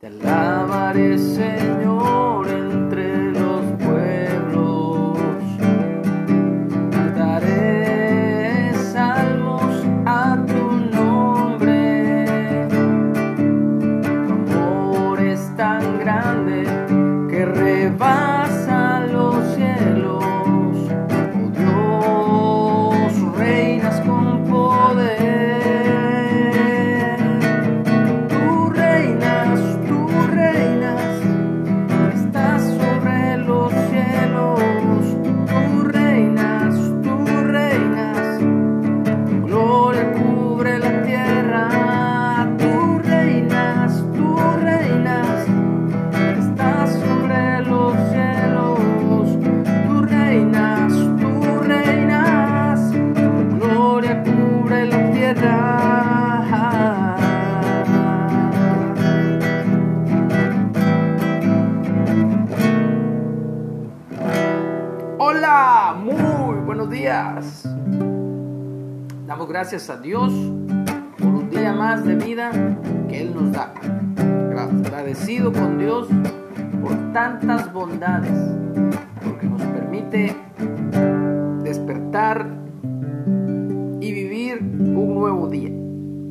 Te alabaré, Señor, entre los pueblos. Cantaré salmos a tu nombre. Tu amor es tan grande Damos gracias a Dios por un día más de vida que Él nos da. Agradecido con Dios por tantas bondades, porque nos permite despertar y vivir un nuevo día.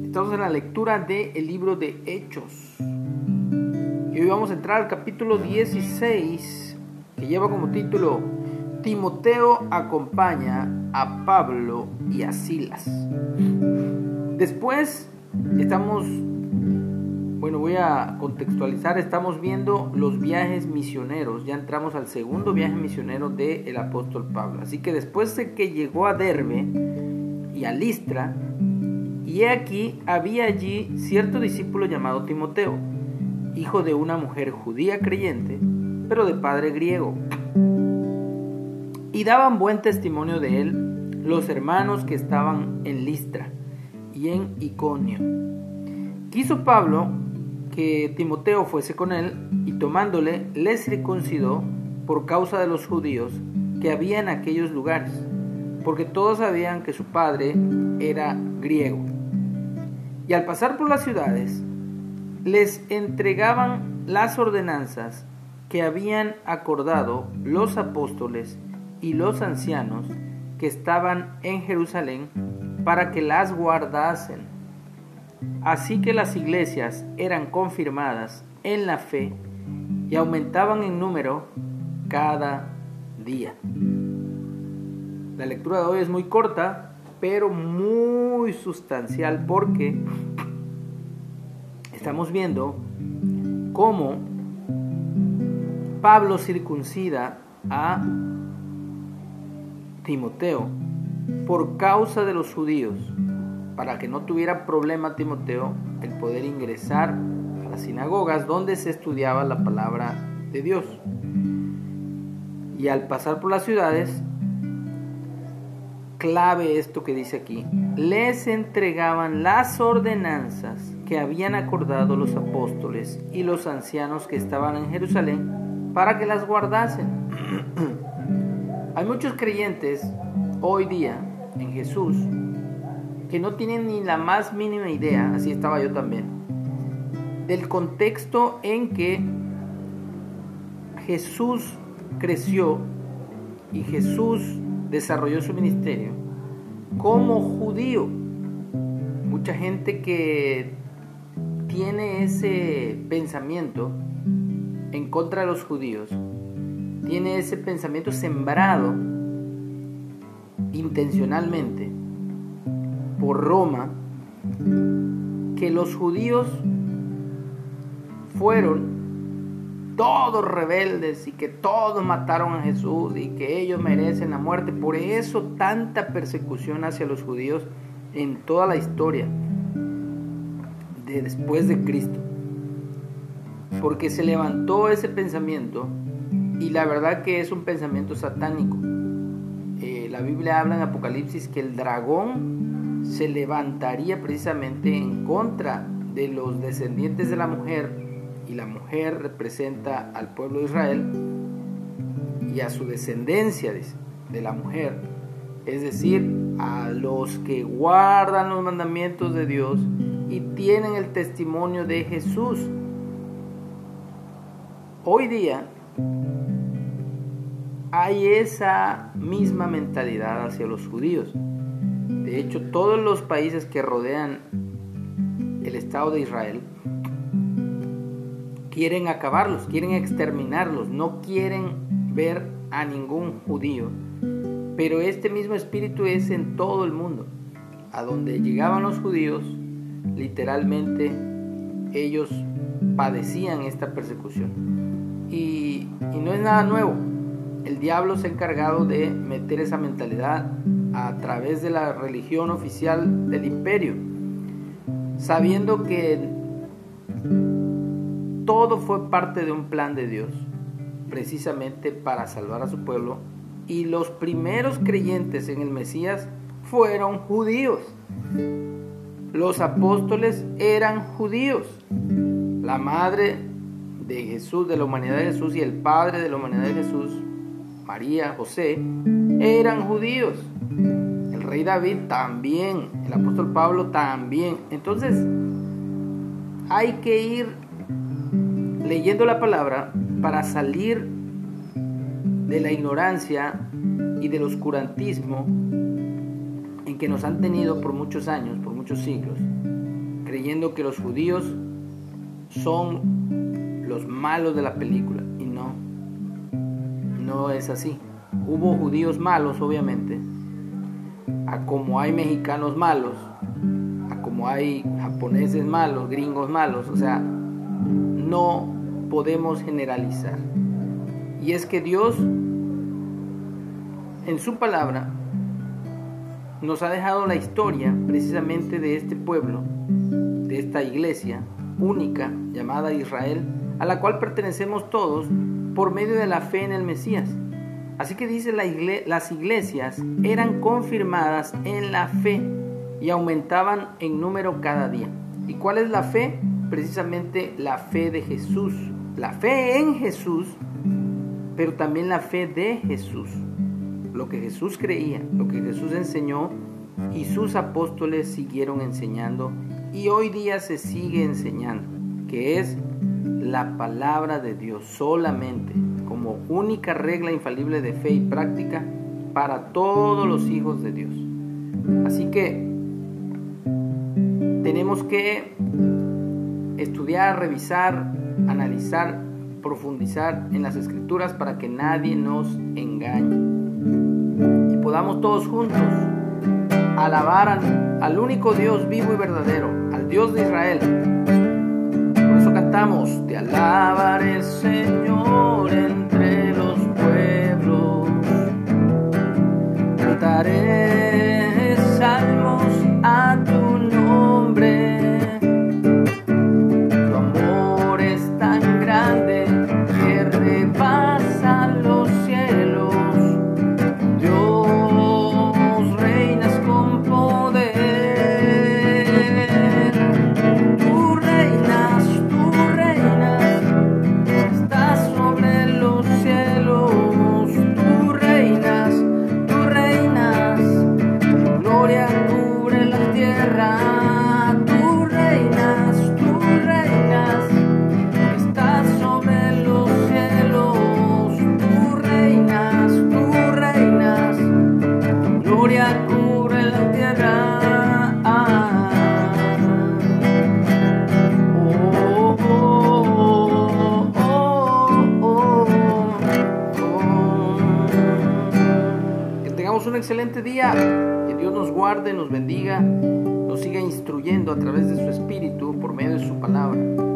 Estamos en la lectura del libro de Hechos. Y hoy vamos a entrar al capítulo 16, que lleva como título Timoteo acompaña a Pablo y a Silas. Después estamos, bueno, voy a contextualizar, estamos viendo los viajes misioneros, ya entramos al segundo viaje misionero del apóstol Pablo. Así que después de que llegó a Derbe y a Listra, y aquí había allí cierto discípulo llamado Timoteo, hijo de una mujer judía creyente, pero de padre griego. Y daban buen testimonio de él los hermanos que estaban en Listra y en Iconio. Quiso Pablo que Timoteo fuese con él y tomándole le circuncidó por causa de los judíos que había en aquellos lugares, porque todos sabían que su padre era griego. Y al pasar por las ciudades, les entregaban las ordenanzas que habían acordado los apóstoles y los ancianos que estaban en Jerusalén para que las guardasen. Así que las iglesias eran confirmadas en la fe y aumentaban en número cada día. La lectura de hoy es muy corta, pero muy sustancial porque estamos viendo cómo Pablo circuncida a Timoteo por causa de los judíos, para que no tuviera problema Timoteo el poder ingresar a las sinagogas donde se estudiaba la palabra de Dios. Y al pasar por las ciudades, clave esto que dice aquí, les entregaban las ordenanzas que habían acordado los apóstoles y los ancianos que estaban en Jerusalén para que las guardasen. Hay muchos creyentes hoy día en Jesús que no tienen ni la más mínima idea, así estaba yo también, del contexto en que Jesús creció y Jesús desarrolló su ministerio como judío. Mucha gente que tiene ese pensamiento en contra de los judíos, tiene ese pensamiento sembrado intencionalmente por Roma, que los judíos fueron todos rebeldes y que todos mataron a Jesús y que ellos merecen la muerte. Por eso tanta persecución hacia los judíos en toda la historia de después de Cristo. Porque se levantó ese pensamiento y la verdad que es un pensamiento satánico. Eh, la Biblia habla en Apocalipsis que el dragón se levantaría precisamente en contra de los descendientes de la mujer y la mujer representa al pueblo de Israel y a su descendencia de la mujer, es decir, a los que guardan los mandamientos de Dios y tienen el testimonio de Jesús. Hoy día hay esa misma mentalidad hacia los judíos. De hecho, todos los países que rodean el Estado de Israel quieren acabarlos, quieren exterminarlos, no quieren ver a ningún judío. Pero este mismo espíritu es en todo el mundo. A donde llegaban los judíos, literalmente ellos padecían esta persecución. Y, no es nada nuevo. El diablo se ha encargado de meter esa mentalidad a través de la religión oficial del imperio, sabiendo que todo fue parte de un plan de Dios, precisamente para salvar a su pueblo, y los primeros creyentes en el Mesías fueron judíos. Los apóstoles eran judíos. La madre de Jesús, de la humanidad de Jesús, y el padre de la humanidad de Jesús, María, José, eran judíos. El rey David también, el apóstol Pablo también. Entonces, hay que ir leyendo la palabra para salir de la ignorancia y del oscurantismo en que nos han tenido por muchos años, por muchos siglos, creyendo que los judíos son los malos de la película. Y no, no es así. Hubo judíos malos, obviamente, a como hay mexicanos malos, a como hay japoneses malos, gringos malos, o sea, no podemos generalizar. Y es que Dios, en su palabra, nos ha dejado la historia precisamente de este pueblo, de esta iglesia única llamada Israel, a la cual pertenecemos todos por medio de la fe en el Mesías. Así que dice la las iglesias eran confirmadas en la fe y aumentaban en número cada día. ¿Y cuál es la fe? Precisamente la fe de Jesús. La fe en Jesús, pero también la fe de Jesús lo que Jesús creía, lo que Jesús enseñó y sus apóstoles siguieron enseñando y hoy día se sigue enseñando, que es la palabra de Dios solamente como única regla infalible de fe y práctica para todos los hijos de Dios. Así que tenemos que estudiar, revisar, analizar, profundizar en las escrituras para que nadie nos engañe y podamos todos juntos alabar al, único Dios vivo y verdadero, al Dios de Israel. Cantamos, te alabaré Señor entre los pueblos, cantaré excelente día. Que Dios nos guarde, nos bendiga, nos siga instruyendo a través de su Espíritu por medio de su palabra.